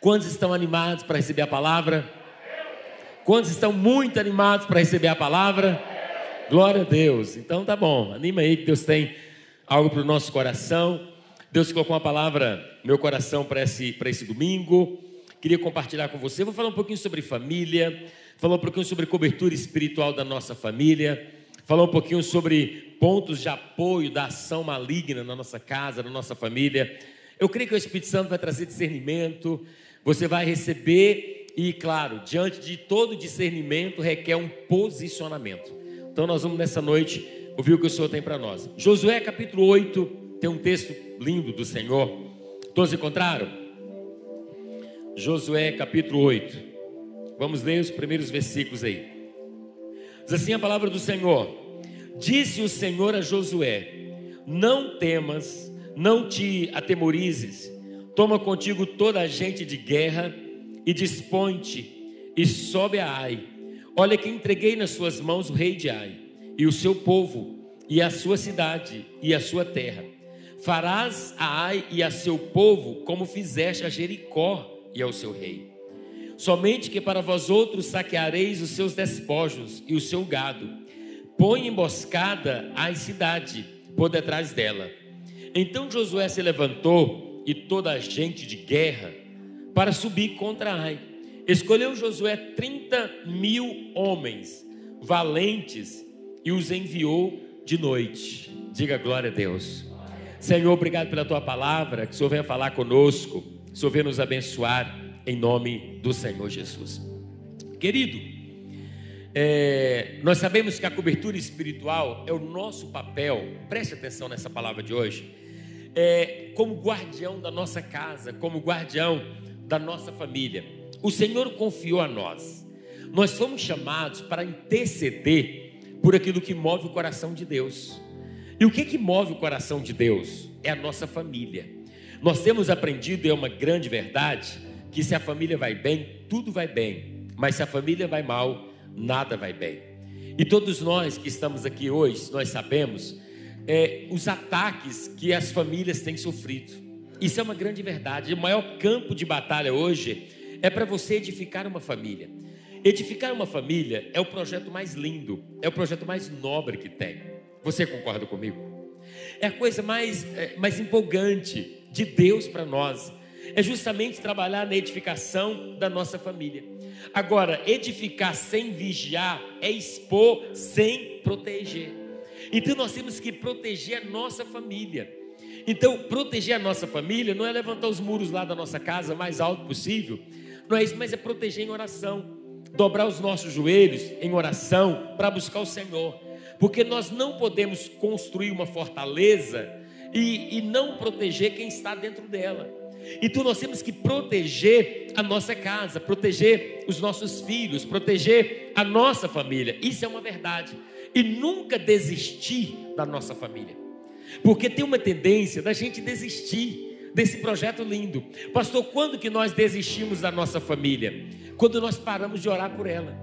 Quantos estão animados para receber a palavra? Quantos estão muito animados para receber a palavra? Glória a Deus. Então tá bom, anima aí que Deus tem algo para o nosso coração. Deus colocou uma palavra no meu coração para esse, para esse domingo. Queria compartilhar com você. Vou falar um pouquinho sobre família, falar um pouquinho sobre cobertura espiritual da nossa família, falar um pouquinho sobre pontos de apoio da ação maligna na nossa casa, na nossa família. Eu creio que o Espírito Santo vai trazer discernimento, você vai receber, e claro, diante de todo discernimento, requer um posicionamento. Então, nós vamos nessa noite ouvir o que o Senhor tem para nós. Josué capítulo 8, tem um texto lindo do Senhor. Todos encontraram? Josué capítulo 8. Vamos ler os primeiros versículos aí. Diz assim a palavra do Senhor: Disse o Senhor a Josué: Não temas, não te atemorizes Toma contigo toda a gente de guerra e dispõe-te e sobe a Ai. Olha que entreguei nas suas mãos o rei de Ai e o seu povo e a sua cidade e a sua terra. Farás a Ai e a seu povo como fizeste a Jericó e ao seu rei. Somente que para vós outros saqueareis os seus despojos e o seu gado. Põe emboscada a cidade por detrás dela. Então Josué se levantou e toda a gente de guerra para subir contra Ai. Escolheu Josué 30 mil homens valentes e os enviou de noite. Diga glória a Deus. Senhor, obrigado pela tua palavra, que o Senhor venha falar conosco, que o Senhor venha nos abençoar em nome do Senhor Jesus. Querido, é, nós sabemos que a cobertura espiritual é o nosso papel, preste atenção nessa palavra de hoje é, como guardião da nossa casa, como guardião da nossa família. O Senhor confiou a nós. Nós fomos chamados para interceder por aquilo que move o coração de Deus. E o que que move o coração de Deus? É a nossa família. Nós temos aprendido, e é uma grande verdade, que se a família vai bem, tudo vai bem. Mas se a família vai mal, nada vai bem. E todos nós que estamos aqui hoje, nós sabemos é, os ataques que as famílias têm sofrido. Isso é uma grande verdade. O maior campo de batalha hoje é para você edificar uma família. Edificar uma família é o projeto mais lindo, é o projeto mais nobre que tem. Você concorda comigo? É a coisa mais, é, mais empolgante de Deus para nós. É justamente trabalhar na edificação da nossa família. Agora, edificar sem vigiar é expor sem proteger. Então nós temos que proteger a nossa família. Então, proteger a nossa família não é levantar os muros lá da nossa casa mais alto possível, não é isso, mas é proteger em oração, dobrar os nossos joelhos em oração para buscar o Senhor, porque nós não podemos construir uma fortaleza e, e não proteger quem está dentro dela. Então nós temos que proteger a nossa casa, proteger os nossos filhos, proteger a nossa família. Isso é uma verdade e nunca desistir da nossa família. Porque tem uma tendência da gente desistir desse projeto lindo. Pastor, quando que nós desistimos da nossa família? Quando nós paramos de orar por ela.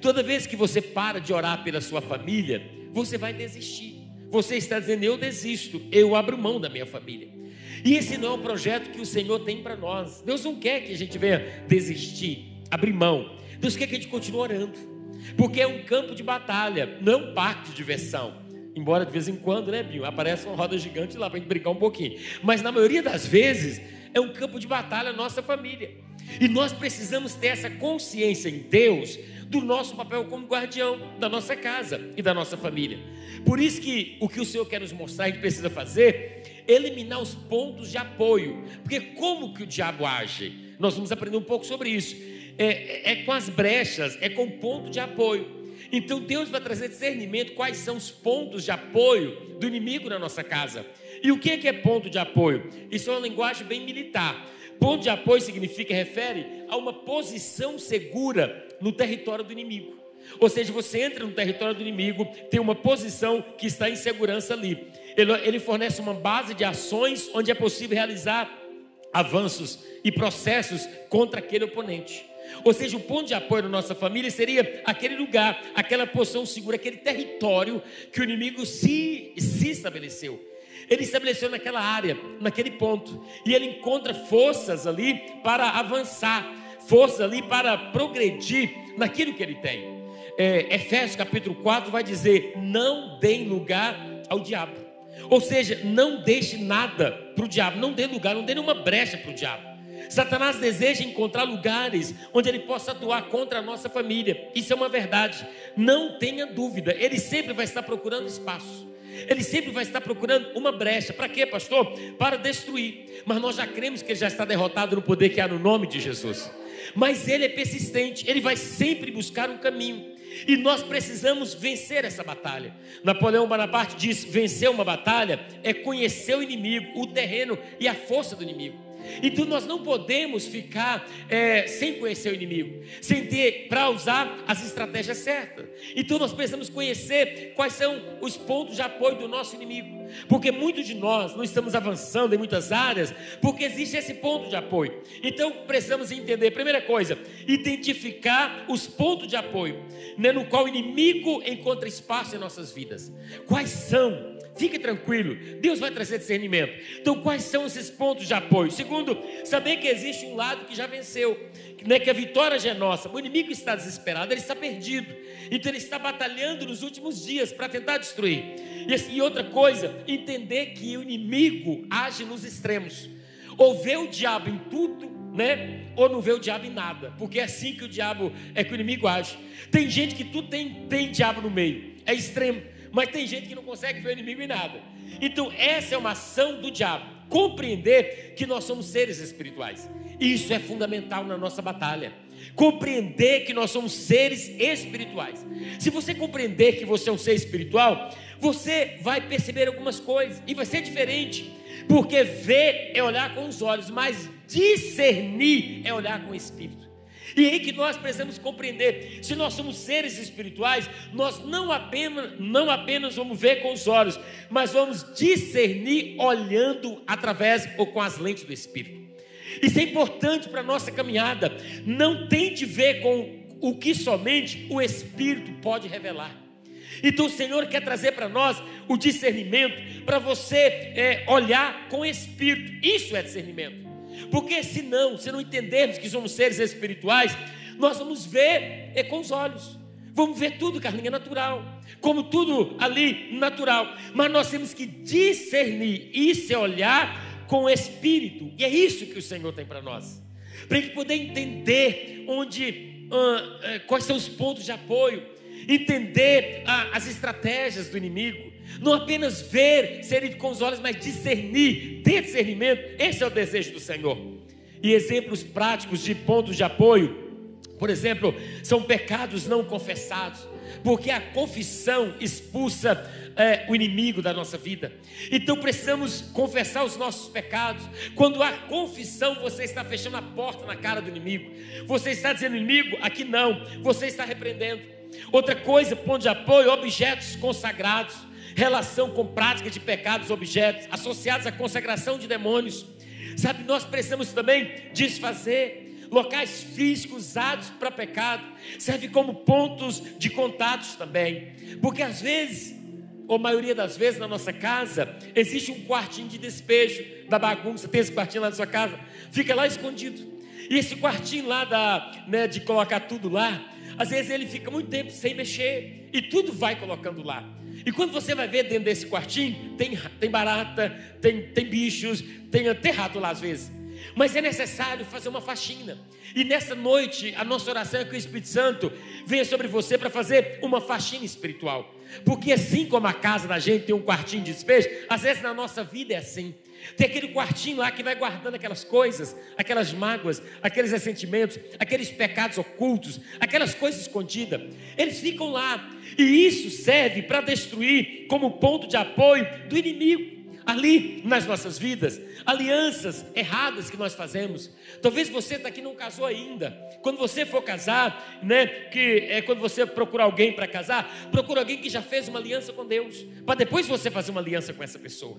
Toda vez que você para de orar pela sua família, você vai desistir. Você está dizendo, eu desisto, eu abro mão da minha família. E esse não é o projeto que o Senhor tem para nós. Deus não quer que a gente venha desistir, abrir mão. Deus quer que a gente continue orando. Porque é um campo de batalha, não é um parque de diversão. Embora de vez em quando, né, Binho, aparece uma roda gigante lá para gente brincar um pouquinho. Mas na maioria das vezes, é um campo de batalha nossa família. E nós precisamos ter essa consciência em Deus do nosso papel como guardião da nossa casa e da nossa família. Por isso que o que o Senhor quer nos mostrar, gente precisa fazer, eliminar os pontos de apoio. Porque como que o diabo age? Nós vamos aprender um pouco sobre isso é, é com as brechas, é com ponto de apoio. Então Deus vai trazer discernimento quais são os pontos de apoio do inimigo na nossa casa. E o que é, que é ponto de apoio? Isso é uma linguagem bem militar. Ponto de apoio significa, refere a uma posição segura no território do inimigo. Ou seja, você entra no território do inimigo, tem uma posição que está em segurança ali. Ele, ele fornece uma base de ações onde é possível realizar avanços e processos contra aquele oponente. Ou seja, o ponto de apoio da nossa família seria aquele lugar, aquela posição segura, aquele território que o inimigo se, se estabeleceu. Ele estabeleceu naquela área, naquele ponto, e ele encontra forças ali para avançar, forças ali para progredir naquilo que ele tem. É, Efésios capítulo 4 vai dizer: não deem lugar ao diabo. Ou seja, não deixe nada para o diabo, não dê lugar, não dê nenhuma brecha para o diabo. Satanás deseja encontrar lugares onde ele possa atuar contra a nossa família. Isso é uma verdade. Não tenha dúvida, ele sempre vai estar procurando espaço. Ele sempre vai estar procurando uma brecha. Para quê, pastor? Para destruir. Mas nós já cremos que ele já está derrotado no poder que há no nome de Jesus. Mas ele é persistente, ele vai sempre buscar um caminho. E nós precisamos vencer essa batalha. Napoleão Bonaparte diz: vencer uma batalha é conhecer o inimigo, o terreno e a força do inimigo. Então nós não podemos ficar é, sem conhecer o inimigo, sem ter para usar as estratégias certas. Então nós precisamos conhecer quais são os pontos de apoio do nosso inimigo, porque muitos de nós não estamos avançando em muitas áreas, porque existe esse ponto de apoio. Então precisamos entender, primeira coisa, identificar os pontos de apoio, né, no qual o inimigo encontra espaço em nossas vidas. Quais são? Fique tranquilo, Deus vai trazer discernimento. Então, quais são esses pontos de apoio? Segundo, saber que existe um lado que já venceu, né, que a vitória já é nossa. O inimigo está desesperado, ele está perdido. Então, ele está batalhando nos últimos dias para tentar destruir. E, assim, e outra coisa, entender que o inimigo age nos extremos. Ou vê o diabo em tudo, né? Ou não vê o diabo em nada, porque é assim que o diabo é que o inimigo age. Tem gente que tudo tem, tem diabo no meio, é extremo. Mas tem gente que não consegue ver o inimigo em nada. Então, essa é uma ação do diabo. Compreender que nós somos seres espirituais. Isso é fundamental na nossa batalha. Compreender que nós somos seres espirituais. Se você compreender que você é um ser espiritual, você vai perceber algumas coisas e vai ser diferente. Porque ver é olhar com os olhos, mas discernir é olhar com o espírito. E é aí que nós precisamos compreender, se nós somos seres espirituais, nós não apenas, não apenas vamos ver com os olhos, mas vamos discernir olhando através ou com as lentes do Espírito. Isso é importante para a nossa caminhada. Não tente ver com o que somente o Espírito pode revelar. Então o Senhor quer trazer para nós o discernimento, para você é, olhar com Espírito. Isso é discernimento. Porque senão, se não entendermos que somos seres espirituais, nós vamos ver é com os olhos. Vamos ver tudo, carlinha, natural. Como tudo ali natural. Mas nós temos que discernir. Isso é olhar com Espírito. E é isso que o Senhor tem para nós. Para a gente poder entender onde, uh, uh, quais são os pontos de apoio. Entender uh, as estratégias do inimigo não apenas ver, ser com os olhos, mas discernir, ter discernimento. Esse é o desejo do Senhor. E exemplos práticos de pontos de apoio, por exemplo, são pecados não confessados, porque a confissão expulsa é, o inimigo da nossa vida. Então precisamos confessar os nossos pecados. Quando há confissão, você está fechando a porta na cara do inimigo. Você está dizendo, inimigo, aqui não. Você está repreendendo. Outra coisa, ponto de apoio, objetos consagrados relação com prática de pecados, objetos, associados à consagração de demônios. Sabe, nós precisamos também desfazer locais físicos usados para pecado, serve como pontos de contatos também, porque às vezes, ou maioria das vezes na nossa casa, existe um quartinho de despejo da bagunça, tem esse quartinho lá na sua casa, fica lá escondido. E esse quartinho lá da, né, de colocar tudo lá, às vezes ele fica muito tempo sem mexer e tudo vai colocando lá. E quando você vai ver dentro desse quartinho, tem, tem barata, tem, tem bichos, tem até rato lá às vezes. Mas é necessário fazer uma faxina. E nessa noite, a nossa oração é que o Espírito Santo venha sobre você para fazer uma faxina espiritual. Porque assim como a casa da gente tem um quartinho de despejo, às vezes na nossa vida é assim. Tem aquele quartinho lá que vai guardando aquelas coisas, aquelas mágoas, aqueles ressentimentos, aqueles pecados ocultos, aquelas coisas escondidas. Eles ficam lá. E isso serve para destruir como ponto de apoio do inimigo. Ali nas nossas vidas, alianças erradas que nós fazemos. Talvez você está aqui não casou ainda. Quando você for casar, né, que é quando você procura alguém para casar, procura alguém que já fez uma aliança com Deus, para depois você fazer uma aliança com essa pessoa.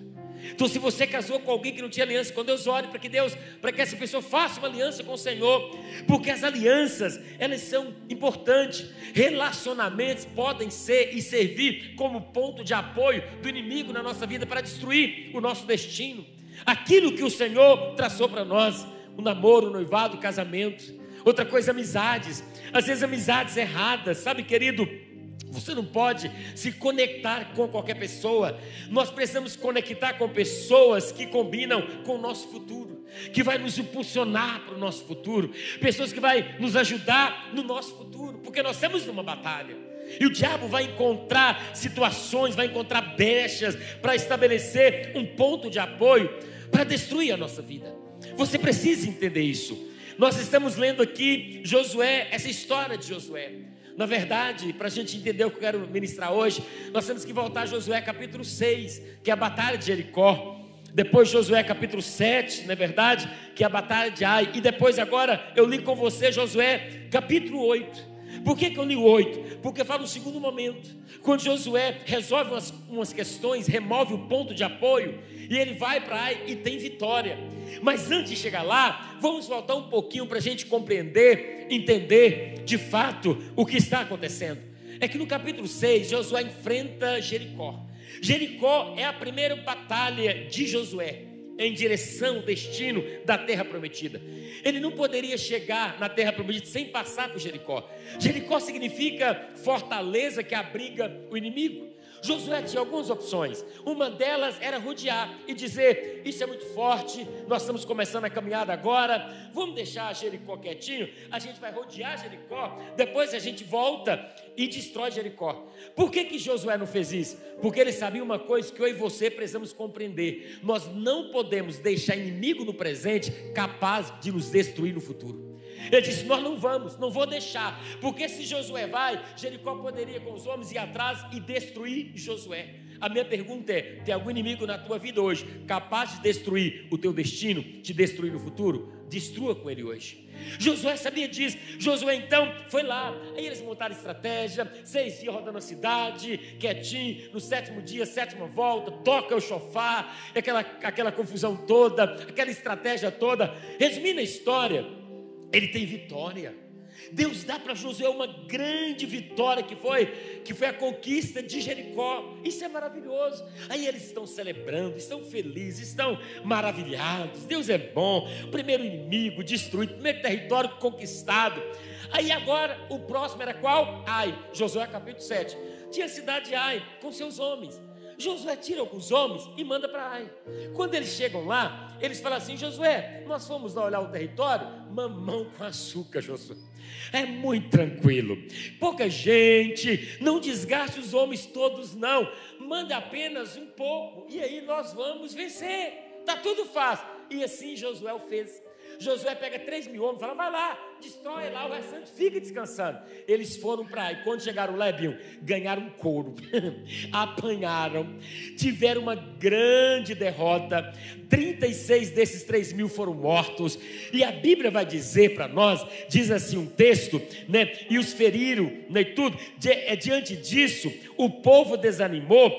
Então, se você casou com alguém que não tinha aliança com Deus, ore para que Deus, para que essa pessoa faça uma aliança com o Senhor, porque as alianças, elas são importantes. Relacionamentos podem ser e servir como ponto de apoio do inimigo na nossa vida para destruir o nosso destino. Aquilo que o Senhor traçou para nós, o namoro, o noivado, o casamento. Outra coisa, amizades. Às vezes amizades erradas, sabe, querido? Você não pode se conectar com qualquer pessoa. Nós precisamos conectar com pessoas que combinam com o nosso futuro, que vai nos impulsionar para o nosso futuro, pessoas que vai nos ajudar no nosso futuro, porque nós estamos numa batalha. E o diabo vai encontrar situações, vai encontrar brechas para estabelecer um ponto de apoio para destruir a nossa vida. Você precisa entender isso. Nós estamos lendo aqui Josué, essa história de Josué. Na verdade, para a gente entender o que eu quero ministrar hoje, nós temos que voltar a Josué capítulo 6, que é a batalha de Jericó. Depois Josué capítulo 7, não é verdade? Que é a batalha de Ai. E depois agora eu li com você Josué capítulo 8. Por que, que eu li o 8? Porque fala um segundo momento. Quando Josué resolve umas, umas questões, remove o ponto de apoio, e ele vai para Ai e tem vitória. Mas antes de chegar lá, vamos voltar um pouquinho para a gente compreender, entender de fato o que está acontecendo. É que no capítulo 6, Josué enfrenta Jericó. Jericó é a primeira batalha de Josué em direção ao destino da terra prometida. Ele não poderia chegar na terra prometida sem passar por Jericó. Jericó significa fortaleza que abriga o inimigo. Josué tinha algumas opções. Uma delas era rodear e dizer: Isso é muito forte, nós estamos começando a caminhada agora, vamos deixar Jericó quietinho, a gente vai rodear Jericó, depois a gente volta e destrói Jericó. Por que, que Josué não fez isso? Porque ele sabia uma coisa que eu e você precisamos compreender: nós não podemos deixar inimigo no presente capaz de nos destruir no futuro. Ele disse: Nós não vamos, não vou deixar, porque se Josué vai, Jericó poderia com os homens ir atrás e destruir Josué. A minha pergunta é: tem algum inimigo na tua vida hoje capaz de destruir o teu destino, te destruir no futuro? Destrua com ele hoje. Josué sabia disso. Josué então foi lá. Aí eles montaram estratégia. Seis dias rodando a cidade, quietinho. No sétimo dia, sétima volta, toca o chofar, aquela, aquela confusão toda, aquela estratégia toda. Resumindo a história, ele tem vitória. Deus dá para Josué uma grande vitória que foi que foi a conquista de Jericó. Isso é maravilhoso. Aí eles estão celebrando, estão felizes, estão maravilhados. Deus é bom. Primeiro inimigo destruído, primeiro território conquistado. Aí agora o próximo era qual? Ai, Josué capítulo 7. Tinha a cidade de Ai com seus homens. Josué tira alguns homens e manda para Ai. Quando eles chegam lá, eles falam assim: Josué, nós fomos lá olhar o território, mamão com açúcar, Josué. É muito tranquilo, pouca gente, não desgaste os homens todos, não. Manda apenas um pouco, e aí nós vamos vencer. Está tudo fácil. E assim Josué fez. Josué pega 3 mil homens fala: vai lá, destrói lá, o restante fica descansando. Eles foram para aí, quando chegaram lá, Bill, ganharam couro, apanharam, tiveram uma grande derrota. 36 desses 3 mil foram mortos, e a Bíblia vai dizer para nós: diz assim um texto, né? E os feriram, né? E tudo, é diante disso, o povo desanimou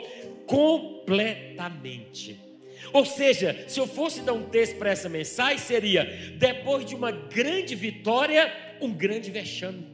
completamente. Ou seja, se eu fosse dar um texto para essa mensagem, seria: depois de uma grande vitória, um grande vexame.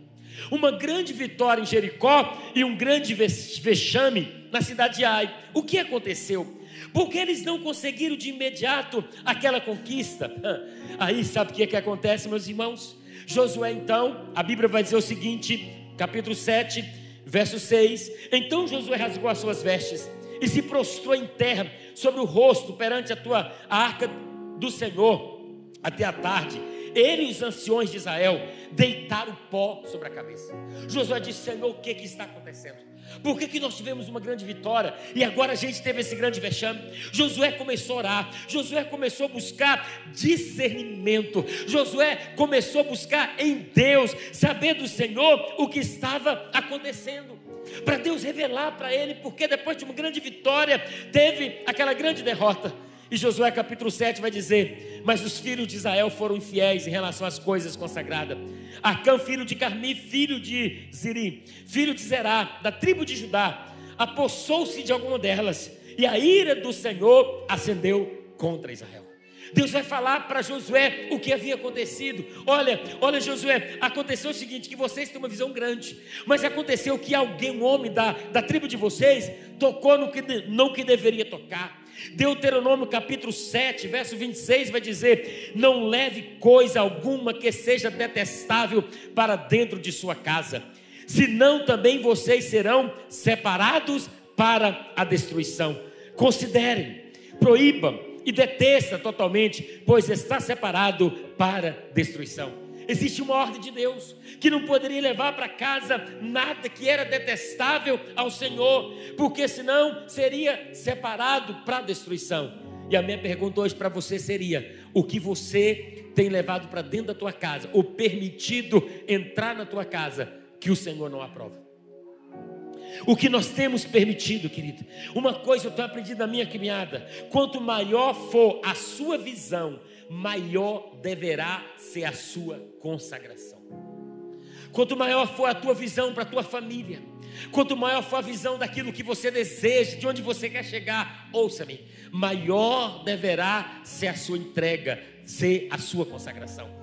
Uma grande vitória em Jericó e um grande vexame na cidade de Ai. O que aconteceu? Porque eles não conseguiram de imediato aquela conquista. Aí sabe o que, é que acontece, meus irmãos? Josué, então, a Bíblia vai dizer o seguinte, capítulo 7, verso 6. Então Josué rasgou as suas vestes e se prostrou em terra sobre o rosto perante a tua a arca do Senhor até a tarde. Ele e os anciões de Israel deitaram pó sobre a cabeça. Josué disse: Senhor, o que, que está acontecendo? Por que, que nós tivemos uma grande vitória e agora a gente teve esse grande vexame? Josué começou a orar, Josué começou a buscar discernimento, Josué começou a buscar em Deus, saber do Senhor o que estava acontecendo. Para Deus revelar para ele, porque depois de uma grande vitória, teve aquela grande derrota. E Josué capítulo 7 vai dizer: Mas os filhos de Israel foram infiéis em relação às coisas consagradas. Acã, filho de Carmi, filho de Ziri, filho de Zerá, da tribo de Judá, apossou-se de alguma delas, e a ira do Senhor acendeu contra Israel. Deus vai falar para Josué o que havia acontecido. Olha, olha, Josué, aconteceu o seguinte: que vocês têm uma visão grande, mas aconteceu que alguém, um homem da, da tribo de vocês, tocou no que não que deveria tocar. Deuteronômio capítulo 7, verso 26 vai dizer: Não leve coisa alguma que seja detestável para dentro de sua casa, senão também vocês serão separados para a destruição. Considerem, proíbam e detesta totalmente, pois está separado para destruição. Existe uma ordem de Deus que não poderia levar para casa nada que era detestável ao Senhor, porque senão seria separado para destruição. E a minha pergunta hoje para você seria: o que você tem levado para dentro da tua casa, ou permitido entrar na tua casa, que o Senhor não aprova? O que nós temos permitido, querido. Uma coisa eu estou aprendendo na minha caminhada: quanto maior for a sua visão, maior deverá ser a sua consagração. Quanto maior for a tua visão para a tua família, quanto maior for a visão daquilo que você deseja, de onde você quer chegar, ouça-me, maior deverá ser a sua entrega, ser a sua consagração.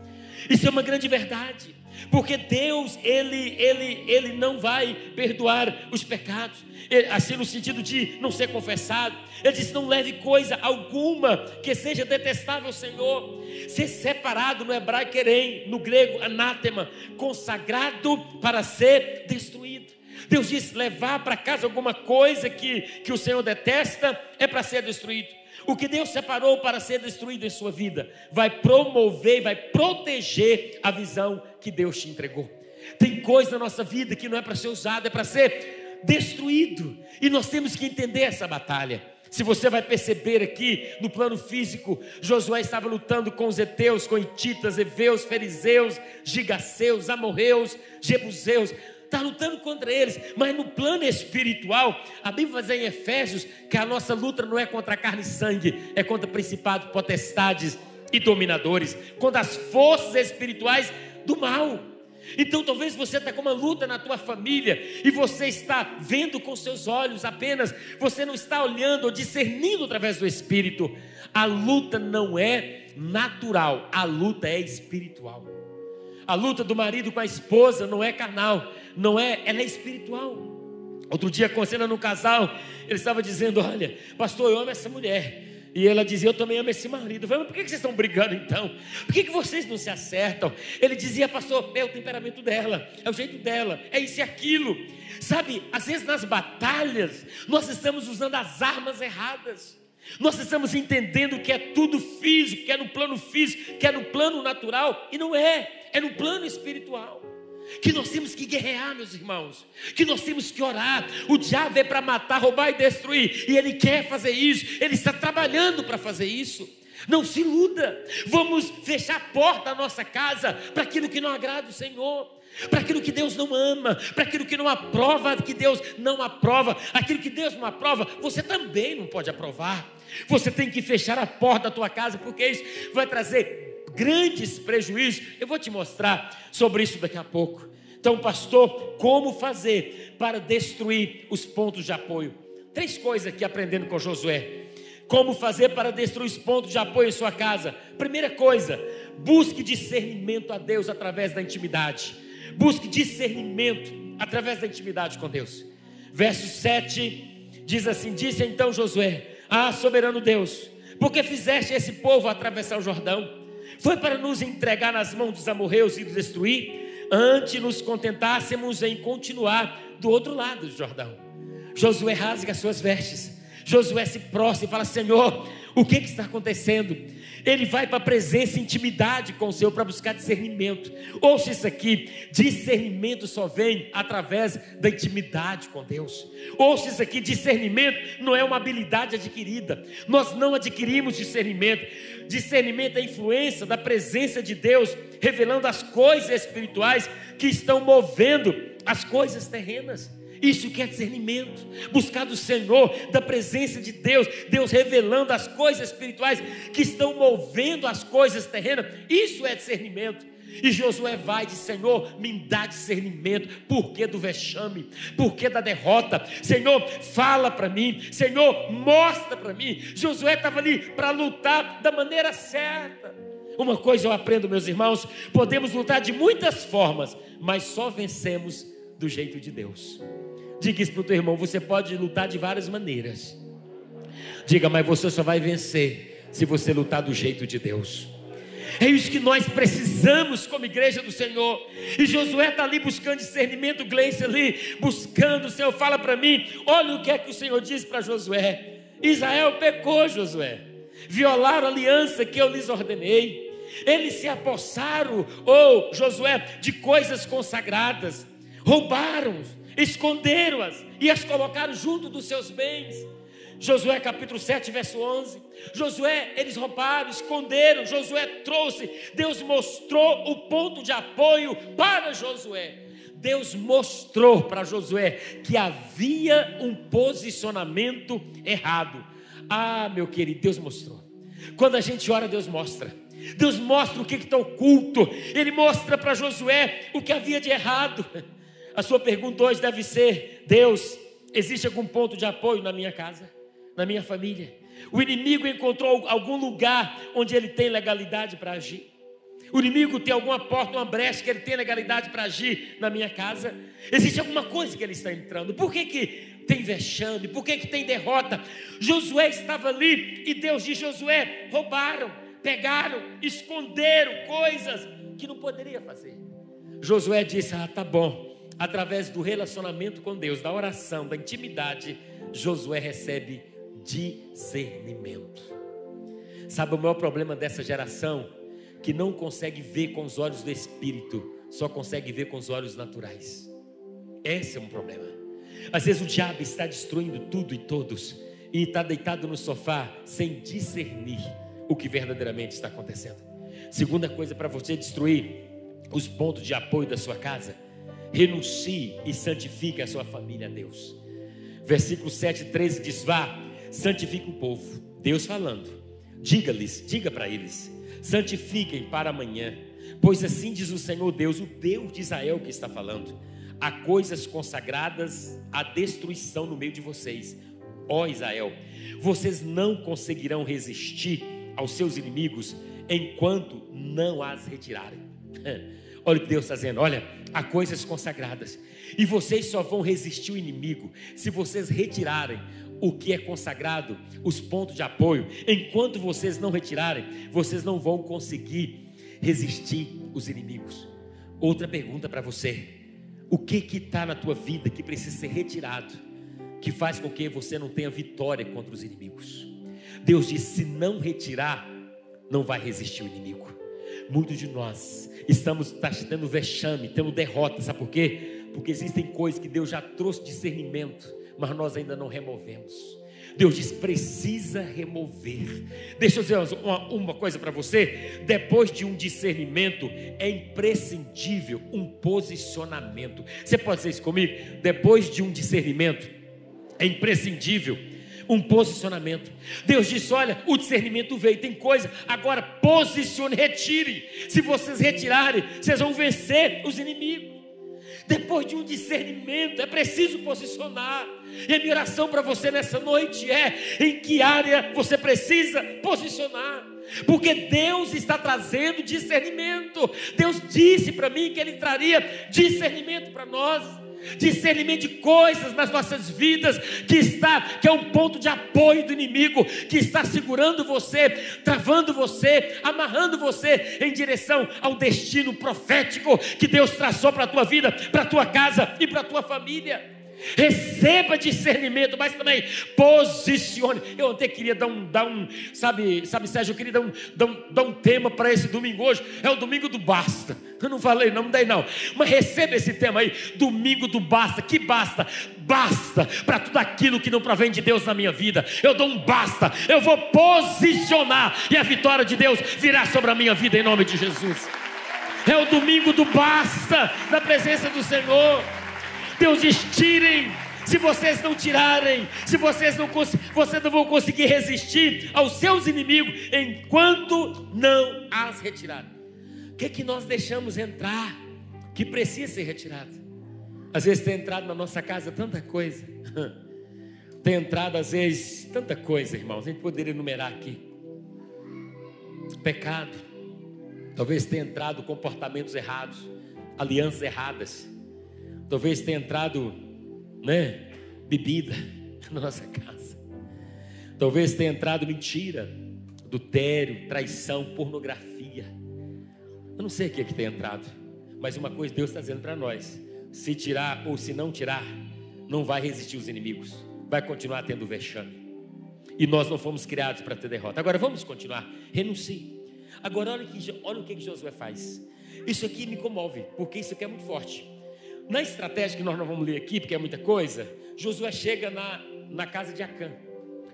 Isso é uma grande verdade. Porque Deus, ele, ele, ele não vai perdoar os pecados, assim no sentido de não ser confessado. Ele disse: não leve coisa alguma que seja detestável ao Senhor. Ser separado no hebraico querem, no grego anátema, consagrado para ser destruído. Deus disse: levar para casa alguma coisa que, que o Senhor detesta é para ser destruído. O que Deus separou para ser destruído em sua vida vai promover, vai proteger a visão que Deus te entregou. Tem coisa na nossa vida que não é para ser usada, é para ser destruído. E nós temos que entender essa batalha. Se você vai perceber aqui no plano físico, Josué estava lutando com os heteus, com ititas, heveus, fariseus, gigaceus, amorreus, jebuseus está lutando contra eles, mas no plano espiritual, a Bíblia vai dizer em Efésios que a nossa luta não é contra carne e sangue, é contra principados, potestades e dominadores, contra as forças espirituais do mal. Então talvez você está com uma luta na tua família e você está vendo com seus olhos apenas, você não está olhando ou discernindo através do Espírito. A luta não é natural, a luta é espiritual. A luta do marido com a esposa não é carnal, não é, ela é espiritual. Outro dia, aconselhando um casal, ele estava dizendo: Olha, pastor, eu amo essa mulher. E ela dizia: Eu também amo esse marido. Eu falei, mas por que vocês estão brigando então? Por que vocês não se acertam? Ele dizia: Pastor, é o temperamento dela, é o jeito dela, é isso e aquilo. Sabe, às vezes nas batalhas, nós estamos usando as armas erradas. Nós estamos entendendo que é tudo físico, que é no plano físico, que é no plano natural, e não é, é no plano espiritual. Que nós temos que guerrear, meus irmãos, que nós temos que orar. O diabo é para matar, roubar e destruir, e ele quer fazer isso, ele está trabalhando para fazer isso. Não se iluda, vamos fechar a porta da nossa casa para aquilo que não agrada o Senhor, para aquilo que Deus não ama, para aquilo que não aprova, que Deus não aprova, aquilo que Deus não aprova, você também não pode aprovar. Você tem que fechar a porta da tua casa, porque isso vai trazer grandes prejuízos. Eu vou te mostrar sobre isso daqui a pouco. Então, pastor, como fazer para destruir os pontos de apoio? Três coisas aqui aprendendo com Josué. Como fazer para destruir os pontos de apoio em sua casa? Primeira coisa, busque discernimento a Deus através da intimidade. Busque discernimento através da intimidade com Deus. Verso 7 diz assim: Disse então Josué: Ah, soberano Deus, porque fizeste esse povo atravessar o Jordão? Foi para nos entregar nas mãos dos amorreus e destruir, antes nos contentássemos em continuar do outro lado do Jordão. Josué rasga suas vestes. Josué se prostra e fala: Senhor, o que, que está acontecendo? Ele vai para a presença, intimidade com o Senhor para buscar discernimento. Ouça isso aqui: discernimento só vem através da intimidade com Deus. Ouça isso aqui: discernimento não é uma habilidade adquirida. Nós não adquirimos discernimento. Discernimento é a influência da presença de Deus, revelando as coisas espirituais que estão movendo as coisas terrenas. Isso que é discernimento, buscar do Senhor, da presença de Deus, Deus revelando as coisas espirituais que estão movendo as coisas terrenas. Isso é discernimento. E Josué vai e diz: Senhor, me dá discernimento. Por que do vexame? Por que da derrota? Senhor, fala para mim. Senhor, mostra para mim. Josué estava ali para lutar da maneira certa. Uma coisa eu aprendo, meus irmãos: podemos lutar de muitas formas, mas só vencemos do jeito de Deus. Diga isso para o teu irmão: você pode lutar de várias maneiras. Diga, mas você só vai vencer se você lutar do jeito de Deus. É isso que nós precisamos como igreja do Senhor. E Josué está ali buscando discernimento, Gleice ali, buscando. O Senhor fala para mim: olha o que é que o Senhor diz para Josué. Israel pecou, Josué. Violaram a aliança que eu lhes ordenei. Eles se apossaram, ou oh, Josué, de coisas consagradas. Roubaram, esconderam-as e as colocaram junto dos seus bens. Josué capítulo 7, verso 11. Josué, eles roubaram, esconderam. Josué trouxe. Deus mostrou o ponto de apoio para Josué. Deus mostrou para Josué que havia um posicionamento errado. Ah, meu querido, Deus mostrou. Quando a gente ora, Deus mostra. Deus mostra o que está oculto. Ele mostra para Josué o que havia de errado. A sua pergunta hoje deve ser: Deus, existe algum ponto de apoio na minha casa? na minha família. O inimigo encontrou algum lugar onde ele tem legalidade para agir. O inimigo tem alguma porta, uma brecha que ele tem legalidade para agir na minha casa. Existe alguma coisa que ele está entrando. Por que, que tem vexame? Por que, que tem derrota? Josué estava ali e Deus diz: Josué, roubaram, pegaram, esconderam coisas que não poderia fazer. Josué disse: Ah, tá bom. Através do relacionamento com Deus, da oração, da intimidade, Josué recebe discernimento. Sabe o maior problema dessa geração? Que não consegue ver com os olhos do espírito, só consegue ver com os olhos naturais. Esse é um problema. Às vezes o diabo está destruindo tudo e todos, e está deitado no sofá sem discernir o que verdadeiramente está acontecendo. Segunda coisa para você destruir os pontos de apoio da sua casa, renuncie e santifique a sua família a Deus. Versículo 7, 13 diz: Vá santifique o povo. Deus falando. Diga-lhes, diga para eles: santifiquem para amanhã, pois assim diz o Senhor Deus, o Deus de Israel que está falando. Há coisas consagradas à destruição no meio de vocês. Ó Israel, vocês não conseguirão resistir aos seus inimigos enquanto não as retirarem. Olha o que Deus está dizendo: olha, há coisas consagradas, e vocês só vão resistir o inimigo se vocês retirarem o que é consagrado, os pontos de apoio. Enquanto vocês não retirarem, vocês não vão conseguir resistir os inimigos. Outra pergunta para você: o que que está na tua vida que precisa ser retirado, que faz com que você não tenha vitória contra os inimigos? Deus disse: se não retirar, não vai resistir o inimigo. Muitos de nós estamos tá tendo vexame, tendo derrota, sabe por quê? Porque existem coisas que Deus já trouxe discernimento mas nós ainda não removemos. Deus diz: precisa remover. Deixa eu dizer uma, uma coisa para você. Depois de um discernimento, é imprescindível um posicionamento. Você pode dizer isso comigo? Depois de um discernimento, é imprescindível um posicionamento. Deus disse: Olha, o discernimento veio, tem coisa, agora posicione, retire. Se vocês retirarem, vocês vão vencer os inimigos. Depois de um discernimento, é preciso posicionar. E a minha oração para você nessa noite é: em que área você precisa posicionar? Porque Deus está trazendo discernimento. Deus disse para mim que Ele traria discernimento para nós discernimento de coisas nas nossas vidas que está que é um ponto de apoio do inimigo que está segurando você, travando você, amarrando você em direção ao destino profético que Deus traçou para a tua vida, para a tua casa e para a tua família. Receba discernimento, mas também posicione. Eu até queria dar um, dar um sabe, sabe, Sérgio, eu queria dar um, dar um, dar um tema para esse domingo hoje. É o domingo do basta. Eu não falei, não, não dei não. Mas receba esse tema aí, domingo do basta. Que basta? Basta para tudo aquilo que não provém de Deus na minha vida. Eu dou um basta. Eu vou posicionar e a vitória de Deus virá sobre a minha vida em nome de Jesus. É o domingo do basta, na presença do Senhor. Deus diz: tirem. Se vocês não tirarem, se vocês não vocês não vão conseguir resistir aos seus inimigos enquanto não as retirarem. O que é que nós deixamos entrar que precisa ser retirado? Às vezes tem entrado na nossa casa tanta coisa. Tem entrado às vezes tanta coisa, irmãos. A gente poderia enumerar aqui. Pecado. Talvez tenha entrado comportamentos errados, alianças erradas. Talvez tenha entrado, né, bebida na nossa casa. Talvez tenha entrado mentira, adultério, traição, pornografia. Eu não sei o que é que tem entrado, mas uma coisa Deus está dizendo para nós: se tirar ou se não tirar, não vai resistir os inimigos, vai continuar tendo vexame. E nós não fomos criados para ter derrota. Agora vamos continuar. Renuncie. Agora olha, que, olha o que, que Josué faz. Isso aqui me comove, porque isso aqui é muito forte. Na estratégia que nós não vamos ler aqui, porque é muita coisa, Josué chega na, na casa de Acã.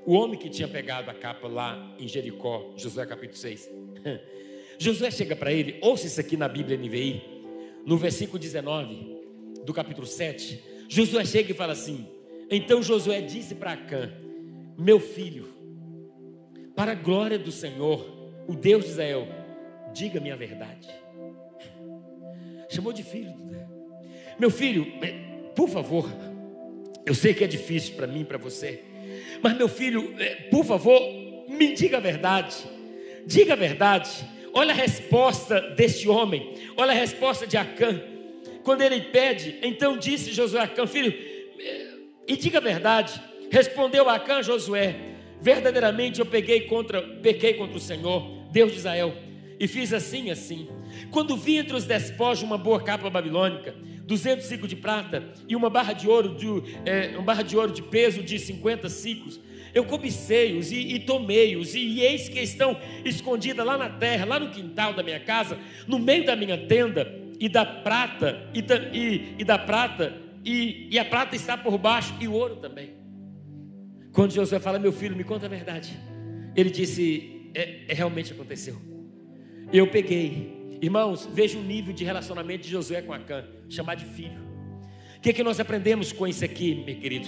O homem que tinha pegado a capa lá em Jericó, Josué capítulo 6. Josué chega para ele, ouça isso aqui na Bíblia NVI, no versículo 19 do capítulo 7. Josué chega e fala assim: Então Josué disse para Acã: Meu filho, para a glória do Senhor, o Deus de Israel, diga-me a verdade. Chamou de filho. Meu filho, por favor, eu sei que é difícil para mim e para você, mas meu filho, eh, por favor, me diga a verdade. Diga a verdade. Olha a resposta deste homem. Olha a resposta de Acã. Quando ele pede, então disse Josué a Acã, filho, eh, e diga a verdade. Respondeu Acã Josué: Verdadeiramente eu peguei contra, pequei contra o Senhor, Deus de Israel, e fiz assim assim. Quando vi entre os despojos uma boa capa babilônica, 200 ciclos de prata e uma barra de ouro de, é, uma barra de ouro de peso de 50 ciclos, eu cobicei-os e, e tomei-os, e, e eis que estão escondidas lá na terra, lá no quintal da minha casa, no meio da minha tenda, e da prata, e da, e, e da prata, e, e a prata está por baixo, e o ouro também. Quando Josué fala, meu filho, me conta a verdade. Ele disse, é, é realmente aconteceu. Eu peguei. Irmãos, veja o nível de relacionamento de Josué com Acã, chamar de filho. O que, é que nós aprendemos com isso aqui, meu querido?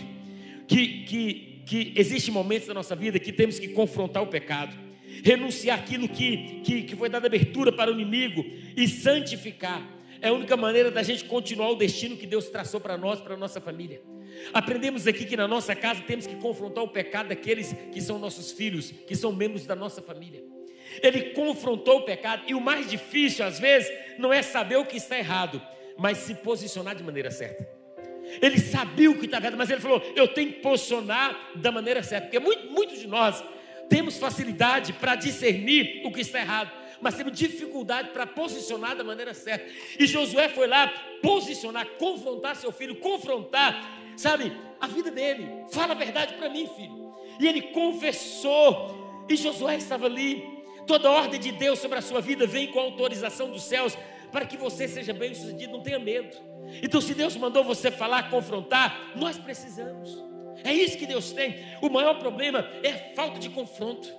Que, que, que existem momentos da nossa vida que temos que confrontar o pecado, renunciar aquilo que, que, que foi dado abertura para o inimigo e santificar. É a única maneira da gente continuar o destino que Deus traçou para nós, para a nossa família. Aprendemos aqui que na nossa casa temos que confrontar o pecado daqueles que são nossos filhos, que são membros da nossa família. Ele confrontou o pecado, e o mais difícil, às vezes, não é saber o que está errado, mas se posicionar de maneira certa. Ele sabia o que estava errado, mas ele falou: Eu tenho que posicionar da maneira certa, porque muitos muito de nós temos facilidade para discernir o que está errado, mas temos dificuldade para posicionar da maneira certa. E Josué foi lá posicionar, confrontar seu filho, confrontar sabe, a vida dele. Fala a verdade para mim, filho. E ele confessou, e Josué estava ali. Toda ordem de Deus sobre a sua vida vem com a autorização dos céus para que você seja bem sucedido, não tenha medo. Então, se Deus mandou você falar, confrontar, nós precisamos. É isso que Deus tem. O maior problema é a falta de confronto.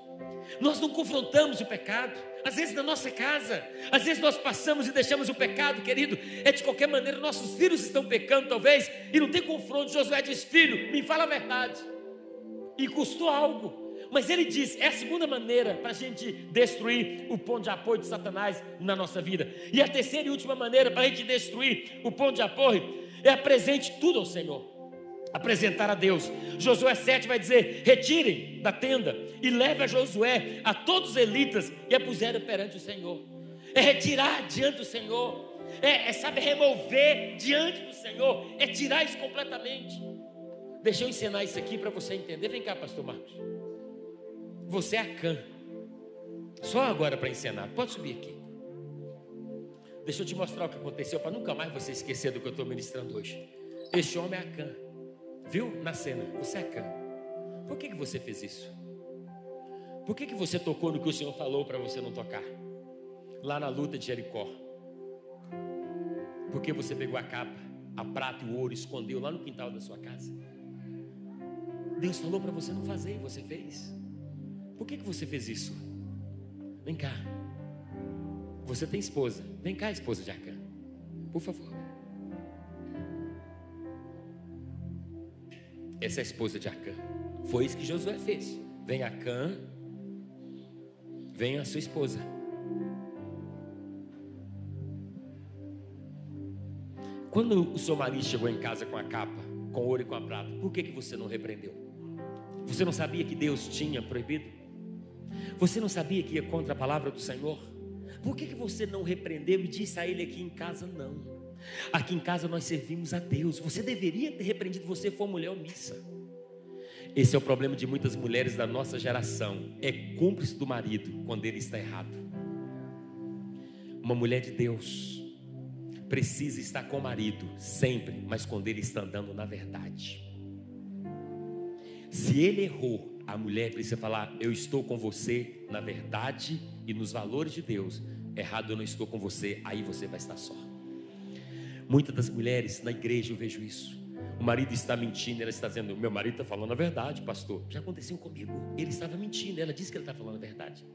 Nós não confrontamos o pecado às vezes na nossa casa, às vezes nós passamos e deixamos o pecado, querido. É de qualquer maneira, nossos filhos estão pecando, talvez, e não tem confronto. Josué diz: Filho, me fala a verdade. E custou algo. Mas ele diz: é a segunda maneira para a gente destruir o ponto de apoio de Satanás na nossa vida. E a terceira e última maneira para a gente destruir o ponto de apoio é apresente tudo ao Senhor apresentar a Deus. Josué 7 vai dizer: retirem da tenda e leve a Josué a todos os elitas e a puseram perante o Senhor. É retirar diante do Senhor, é, é remover diante do Senhor, é tirar isso completamente. Deixa eu ensinar isso aqui para você entender. Vem cá, pastor Marcos. Você é Acã. Só agora para ensinar. Pode subir aqui. Deixa eu te mostrar o que aconteceu para nunca mais você esquecer do que eu estou ministrando hoje. Este homem é Acã. Viu na cena? Você é Cã. Por que, que você fez isso? Por que, que você tocou no que o Senhor falou para você não tocar? Lá na luta de Jericó. Porque você pegou a capa, a prata e o ouro, escondeu lá no quintal da sua casa. Deus falou para você não fazer e você fez. Por que, que você fez isso? Vem cá. Você tem esposa. Vem cá, esposa de Acã. Por favor. Essa é a esposa de Acã. Foi isso que Josué fez. Vem Acã, vem a sua esposa. Quando o seu marido chegou em casa com a capa, com ouro e com a prata, por que, que você não repreendeu? Você não sabia que Deus tinha proibido? Você não sabia que ia contra a palavra do Senhor? Por que, que você não repreendeu e disse a ele aqui em casa não? Aqui em casa nós servimos a Deus. Você deveria ter repreendido, você foi mulher omissa. Esse é o problema de muitas mulheres da nossa geração. É cúmplice do marido quando ele está errado. Uma mulher de Deus precisa estar com o marido sempre, mas quando ele está andando na verdade. Se ele errou, a mulher precisa falar: Eu estou com você na verdade e nos valores de Deus. Errado, eu não estou com você, aí você vai estar só. Muitas das mulheres na igreja eu vejo isso. O marido está mentindo, ela está dizendo: Meu marido está falando a verdade, pastor. Já aconteceu comigo. Ele estava mentindo, ela disse que ele está falando a verdade.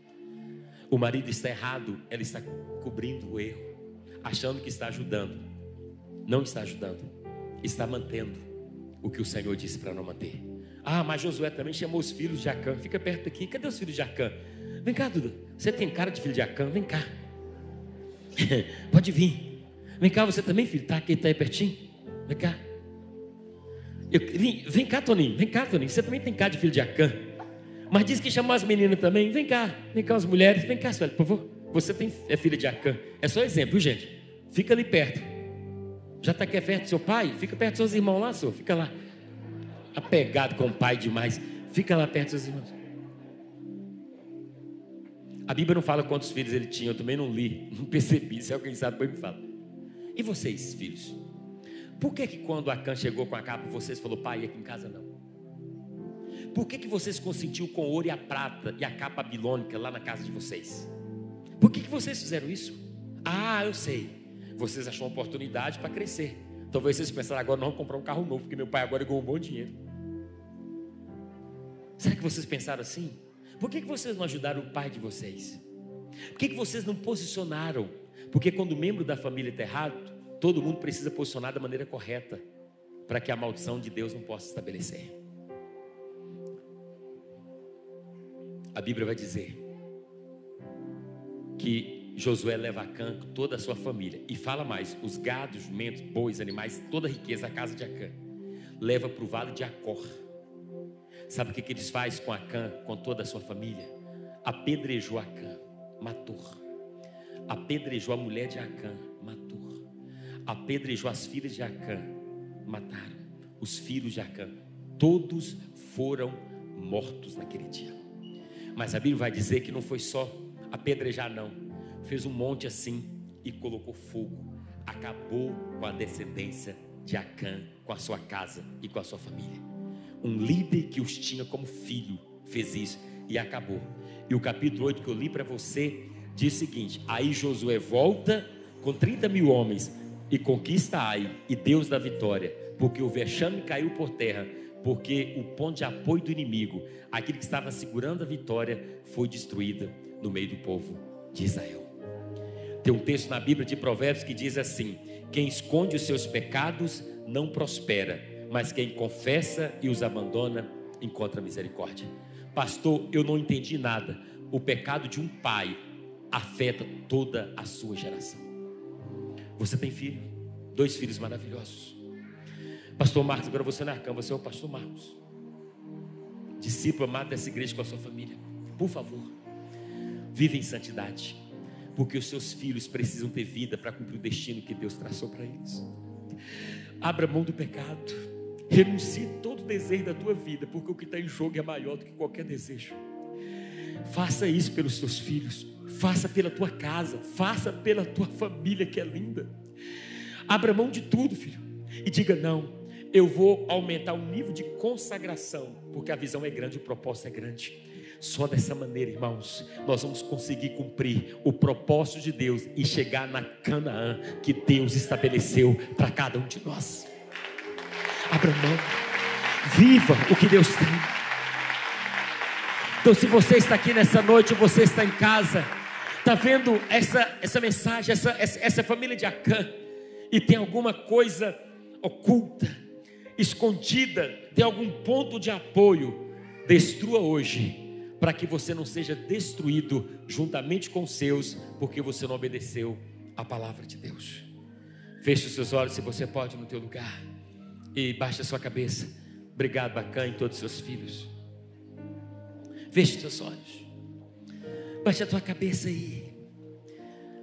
O marido está errado, ela está cobrindo o erro, achando que está ajudando. Não está ajudando, está mantendo o que o Senhor disse para não manter. Ah, mas Josué também chamou os filhos de Acã. Fica perto aqui. Cadê os filhos de Acã? Vem cá, Duda. Você tem cara de filho de Acã? Vem cá. Pode vir. Vem cá, você também, filho. Tá aqui, tá aí pertinho. Vem cá. Eu, vem, vem cá, Toninho. Vem cá, Toninho. Você também tem cara de filho de Acã. Mas diz que chamou as meninas também. Vem cá. Vem cá, as mulheres. Vem cá, Sueli, por favor. Você tem, é filha de Acã. É só exemplo, gente? Fica ali perto. Já está aqui perto do seu pai? Fica perto dos seus irmãos lá, senhor. Fica lá apegado com o pai demais. Fica lá perto dos irmãos. A Bíblia não fala quantos filhos ele tinha, eu também não li, não percebi. Se alguém sabe, depois me fala. E vocês, filhos? Por que que quando Acã chegou com a capa, vocês falou, pai, aqui em casa não? Por que que vocês consentiu com ouro e a prata e a capa babilônica lá na casa de vocês? Por que que vocês fizeram isso? Ah, eu sei. Vocês acharam oportunidade para crescer. Talvez vocês pensaram, agora não vamos comprar um carro novo, porque meu pai agora ganhou um bom dinheiro. Será que vocês pensaram assim? Por que, que vocês não ajudaram o pai de vocês? Por que, que vocês não posicionaram? Porque quando o membro da família está errado, todo mundo precisa posicionar da maneira correta, para que a maldição de Deus não possa estabelecer. A Bíblia vai dizer que Josué leva a Acã toda a sua família. E fala mais: os gados, jumentos, bois, animais, toda a riqueza da casa de Acã. Leva para o vale de Acor. Sabe o que, que eles fazem com Acã, com toda a sua família? Apedrejou Acã, matou. Apedrejou a mulher de Acã, matou. Apedrejou as filhas de Acã, mataram. Os filhos de Acã, todos foram mortos naquele dia. Mas a Bíblia vai dizer que não foi só apedrejar, não fez um monte assim e colocou fogo. Acabou com a descendência de Acã, com a sua casa e com a sua família. Um líder que os tinha como filho fez isso e acabou. E o capítulo 8 que eu li para você diz o seguinte: Aí Josué volta com 30 mil homens e conquista Ai e Deus da vitória, porque o vexame caiu por terra, porque o ponto de apoio do inimigo, aquele que estava segurando a vitória, foi destruída no meio do povo de Israel. Tem um texto na Bíblia de Provérbios que diz assim: Quem esconde os seus pecados não prospera, mas quem confessa e os abandona encontra misericórdia. Pastor, eu não entendi nada. O pecado de um pai afeta toda a sua geração. Você tem filho, dois filhos maravilhosos. Pastor Marcos, agora você na cama, você é o pastor Marcos. Discípulo amado dessa igreja com a sua família. Por favor, vive em santidade porque os seus filhos precisam ter vida para cumprir o destino que Deus traçou para eles. Abra mão do pecado, renuncie todo desejo da tua vida, porque o que está em jogo é maior do que qualquer desejo. Faça isso pelos seus filhos, faça pela tua casa, faça pela tua família que é linda. Abra mão de tudo, filho, e diga: não, eu vou aumentar o nível de consagração, porque a visão é grande, o propósito é grande. Só dessa maneira, irmãos, nós vamos conseguir cumprir o propósito de Deus e chegar na Canaã que Deus estabeleceu para cada um de nós. Abra mão, viva o que Deus tem. Então, se você está aqui nessa noite, você está em casa, está vendo essa, essa mensagem, essa, essa, essa família de Acã, e tem alguma coisa oculta, escondida de algum ponto de apoio, destrua hoje, para que você não seja destruído juntamente com os seus, porque você não obedeceu a palavra de Deus. Feche os seus olhos se você pode no teu lugar e baixe a sua cabeça. Obrigado, Bacã, e todos os seus filhos. Feche os seus olhos. Baixe a tua cabeça aí.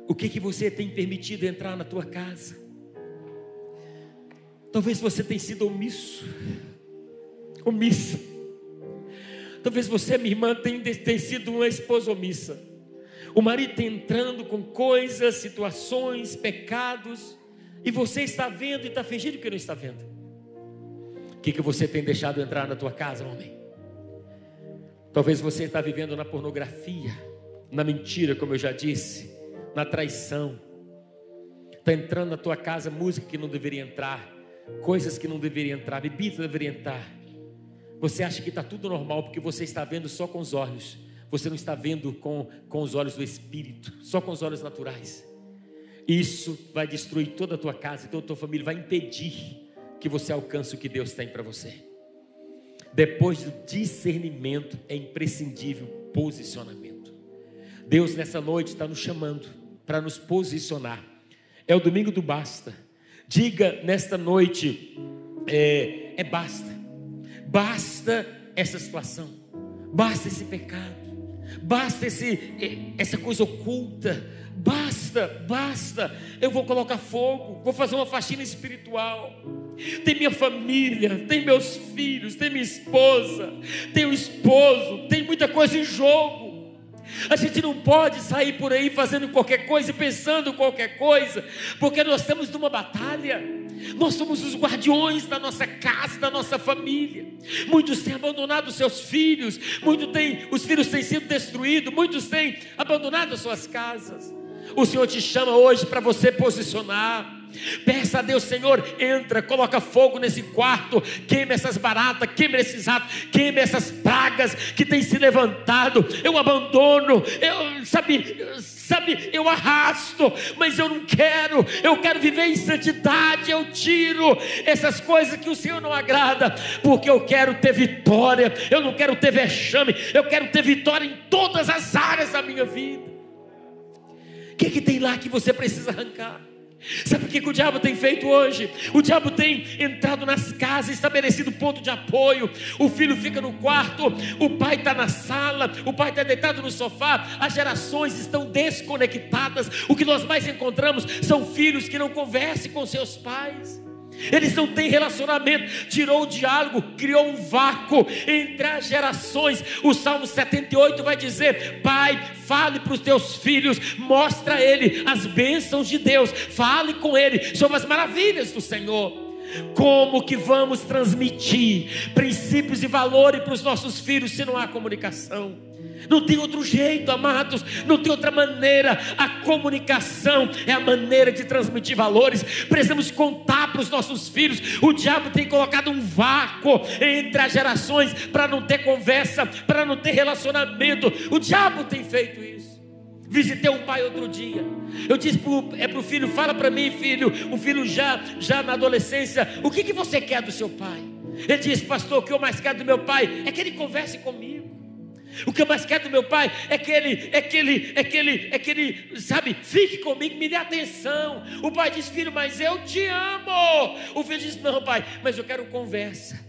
O que que você tem permitido entrar na tua casa? Talvez você tenha sido omisso, omissa. Talvez você, minha irmã, tenha, tenha sido uma esposa omissa. O marido está entrando com coisas, situações, pecados, e você está vendo e está fingindo que não está vendo. O que, que você tem deixado entrar na tua casa, homem? Talvez você está vivendo na pornografia, na mentira, como eu já disse, na traição. Está entrando na tua casa música que não deveria entrar, coisas que não deveriam entrar, bebida deveria entrar. Você acha que está tudo normal porque você está vendo só com os olhos, você não está vendo com, com os olhos do Espírito, só com os olhos naturais. Isso vai destruir toda a tua casa e toda a tua família, vai impedir que você alcance o que Deus tem para você. Depois do discernimento, é imprescindível posicionamento. Deus nessa noite está nos chamando para nos posicionar. É o domingo do basta. Diga nesta noite: é, é basta, basta essa situação, basta esse pecado, basta esse, essa coisa oculta, basta, basta. Eu vou colocar fogo, vou fazer uma faxina espiritual. Tem minha família, tem meus filhos, tem minha esposa, tem o esposo, tem muita coisa em jogo. A gente não pode sair por aí fazendo qualquer coisa e pensando qualquer coisa, porque nós estamos numa batalha. Nós somos os guardiões da nossa casa, da nossa família. Muitos têm abandonado seus filhos, muitos têm, os filhos têm sido destruídos, muitos têm abandonado as suas casas. O Senhor te chama hoje para você posicionar. Peça a Deus, Senhor, entra, coloca fogo nesse quarto, queime essas baratas, queime esses ratos, queime essas pragas que têm se levantado. Eu abandono, eu sabe, sabe, eu arrasto, mas eu não quero. Eu quero viver em santidade. Eu tiro essas coisas que o Senhor não agrada, porque eu quero ter vitória. Eu não quero ter vexame. Eu quero ter vitória em todas as áreas da minha vida. O que, que tem lá que você precisa arrancar? Sabe o que, o diabo tem feito hoje? O diabo tem entrado nas casas, estabelecido ponto de apoio. O filho fica no quarto, o pai está na sala, o pai está deitado no sofá. As gerações estão desconectadas. O que nós mais encontramos são filhos que não conversam com seus pais. Eles não têm relacionamento, tirou o diálogo, criou um vácuo entre as gerações. O Salmo 78 vai dizer: Pai, fale para os teus filhos, mostra a ele as bênçãos de Deus, fale com ele sobre as maravilhas do Senhor. Como que vamos transmitir princípios e valores para os nossos filhos se não há comunicação? Não tem outro jeito, amados, não tem outra maneira. A comunicação é a maneira de transmitir valores. Precisamos contar para os nossos filhos. O diabo tem colocado um vácuo entre as gerações para não ter conversa, para não ter relacionamento. O diabo tem feito isso. Visitei um pai outro dia. Eu disse pro, é para o filho: fala para mim, filho. O filho já, já na adolescência, o que, que você quer do seu pai? Ele disse, pastor, o que eu mais quero do meu pai é que ele converse comigo. O que eu mais quero do meu pai é que ele, é que ele, é que ele, é que ele, sabe, fique comigo, me dê atenção. O pai diz, filho, mas eu te amo. O filho diz, não, pai, mas eu quero conversa.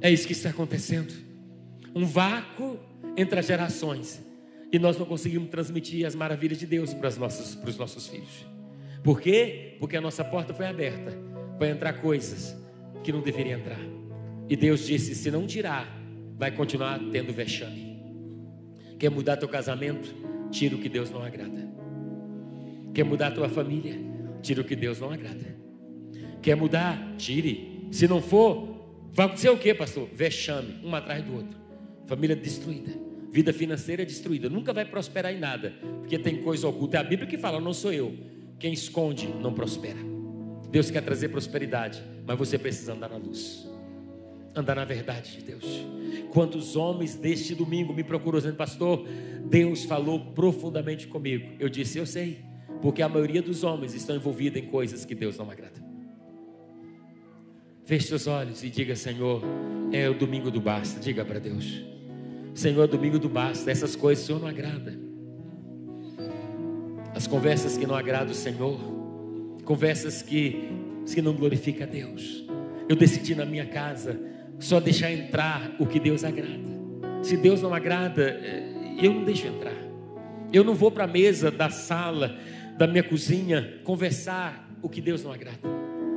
É isso que está acontecendo. Um vácuo entre as gerações. E nós não conseguimos transmitir as maravilhas de Deus para, os nossos, para os nossos filhos. Por quê? Porque a nossa porta foi aberta para entrar coisas que não deveriam entrar. E Deus disse: se não tirar, vai continuar tendo vexame. Quer mudar teu casamento? Tira o que Deus não agrada. Quer mudar tua família? Tira o que Deus não agrada. Quer mudar? Tire. Se não for, vai acontecer o que, pastor? Vexame, um atrás do outro. Família destruída. Vida financeira destruída. Nunca vai prosperar em nada. Porque tem coisa oculta. É a Bíblia que fala, não sou eu. Quem esconde não prospera. Deus quer trazer prosperidade, mas você precisa andar na luz andar na verdade de Deus. Quantos homens deste domingo me procuram dizendo, pastor, Deus falou profundamente comigo. Eu disse, eu sei, porque a maioria dos homens estão envolvidos em coisas que Deus não agrada. Feche seus olhos e diga: Senhor, é o domingo do basta. Diga para Deus: Senhor, é o domingo do basta. Essas coisas o Senhor não agrada. As conversas que não agradam o Senhor, conversas que, que não glorificam a Deus. Eu decidi na minha casa só deixar entrar o que Deus agrada. Se Deus não agrada, eh, eu não deixo entrar. Eu não vou para a mesa da sala, da minha cozinha, conversar o que Deus não agrada.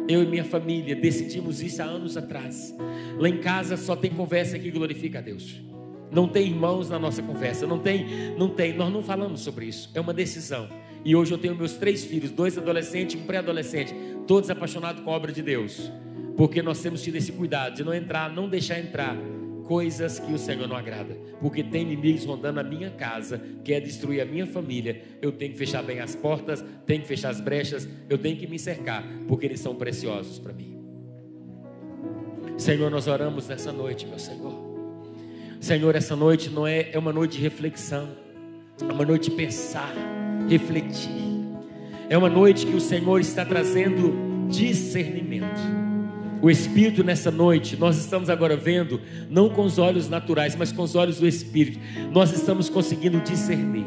Eu e minha família decidimos isso há anos atrás. Lá em casa só tem conversa que glorifica a Deus. Não tem irmãos na nossa conversa, não tem, não tem, nós não falamos sobre isso. É uma decisão. E hoje eu tenho meus três filhos, dois adolescentes e um pré-adolescente, todos apaixonados com a obra de Deus. Porque nós temos tido esse cuidado de não entrar, não deixar entrar coisas que o Senhor não agrada, porque tem inimigos rondando a minha casa, quer destruir a minha família. Eu tenho que fechar bem as portas, tenho que fechar as brechas, eu tenho que me cercar, porque eles são preciosos para mim. Senhor, nós oramos nessa noite, meu Senhor. Senhor, essa noite não é, é uma noite de reflexão, é uma noite de pensar, refletir. É uma noite que o Senhor está trazendo discernimento. O Espírito nessa noite, nós estamos agora vendo, não com os olhos naturais, mas com os olhos do Espírito. Nós estamos conseguindo discernir.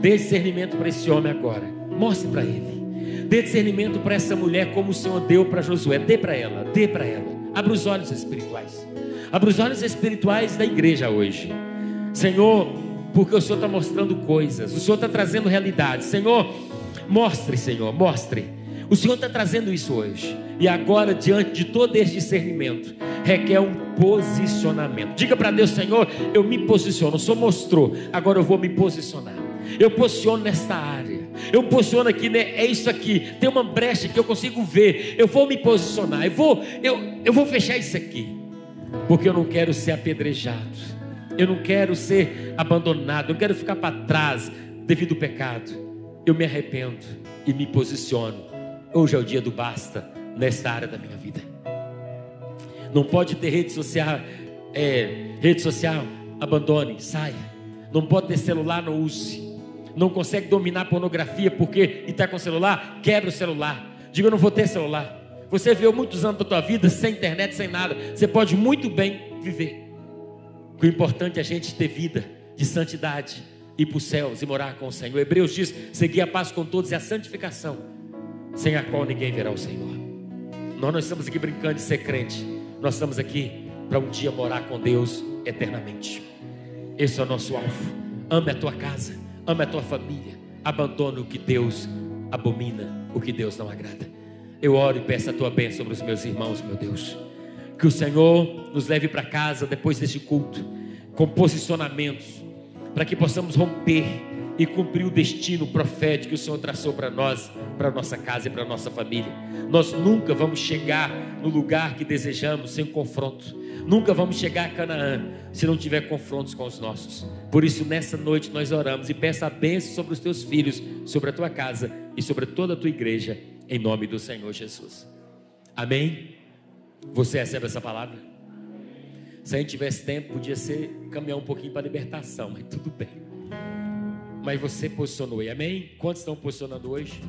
Dê discernimento para esse homem agora. Mostre para ele. Dê discernimento para essa mulher, como o Senhor deu para Josué. Dê para ela, dê para ela. Abra os olhos espirituais. Abra os olhos espirituais da igreja hoje. Senhor, porque o Senhor está mostrando coisas, o Senhor está trazendo realidade. Senhor, mostre, Senhor, mostre o Senhor está trazendo isso hoje. E agora, diante de todo esse discernimento, requer um posicionamento. Diga para Deus, Senhor, eu me posiciono. O Senhor mostrou, agora eu vou me posicionar. Eu posiciono nesta área. Eu posiciono aqui, né? É isso aqui. Tem uma brecha que eu consigo ver. Eu vou me posicionar. Eu vou, eu, eu vou fechar isso aqui. Porque eu não quero ser apedrejado. Eu não quero ser abandonado. Eu quero ficar para trás devido ao pecado. Eu me arrependo e me posiciono Hoje é o dia do basta nesta área da minha vida. Não pode ter rede social, é, rede social, abandone, saia. Não pode ter celular, não use. Não consegue dominar pornografia porque está com celular, quebra o celular. Diga, eu não vou ter celular. Você viveu muitos anos da tua vida sem internet, sem nada. Você pode muito bem viver. O importante é a gente ter vida de santidade, ir para os céus e morar com o Senhor. Hebreus diz: seguir a paz com todos e a santificação sem a qual ninguém verá o Senhor. Nós não estamos aqui brincando de ser crente, nós estamos aqui para um dia morar com Deus eternamente. Esse é o nosso alvo. Ame a tua casa, ame a tua família, abandone o que Deus abomina, o que Deus não agrada. Eu oro e peço a tua bênção sobre os meus irmãos, meu Deus. Que o Senhor nos leve para casa depois deste culto, com posicionamentos, para que possamos romper e cumprir o destino profético que o Senhor traçou para nós, para nossa casa e para nossa família. Nós nunca vamos chegar no lugar que desejamos sem confronto. Nunca vamos chegar a Canaã se não tiver confrontos com os nossos. Por isso, nessa noite nós oramos e peça a bênção sobre os teus filhos, sobre a tua casa e sobre toda a tua igreja, em nome do Senhor Jesus. Amém? Você recebe essa palavra? Se a gente tivesse tempo, podia ser caminhar um pouquinho para a libertação, mas tudo bem. Mas você posicionou, e amém? Quantos estão posicionando hoje?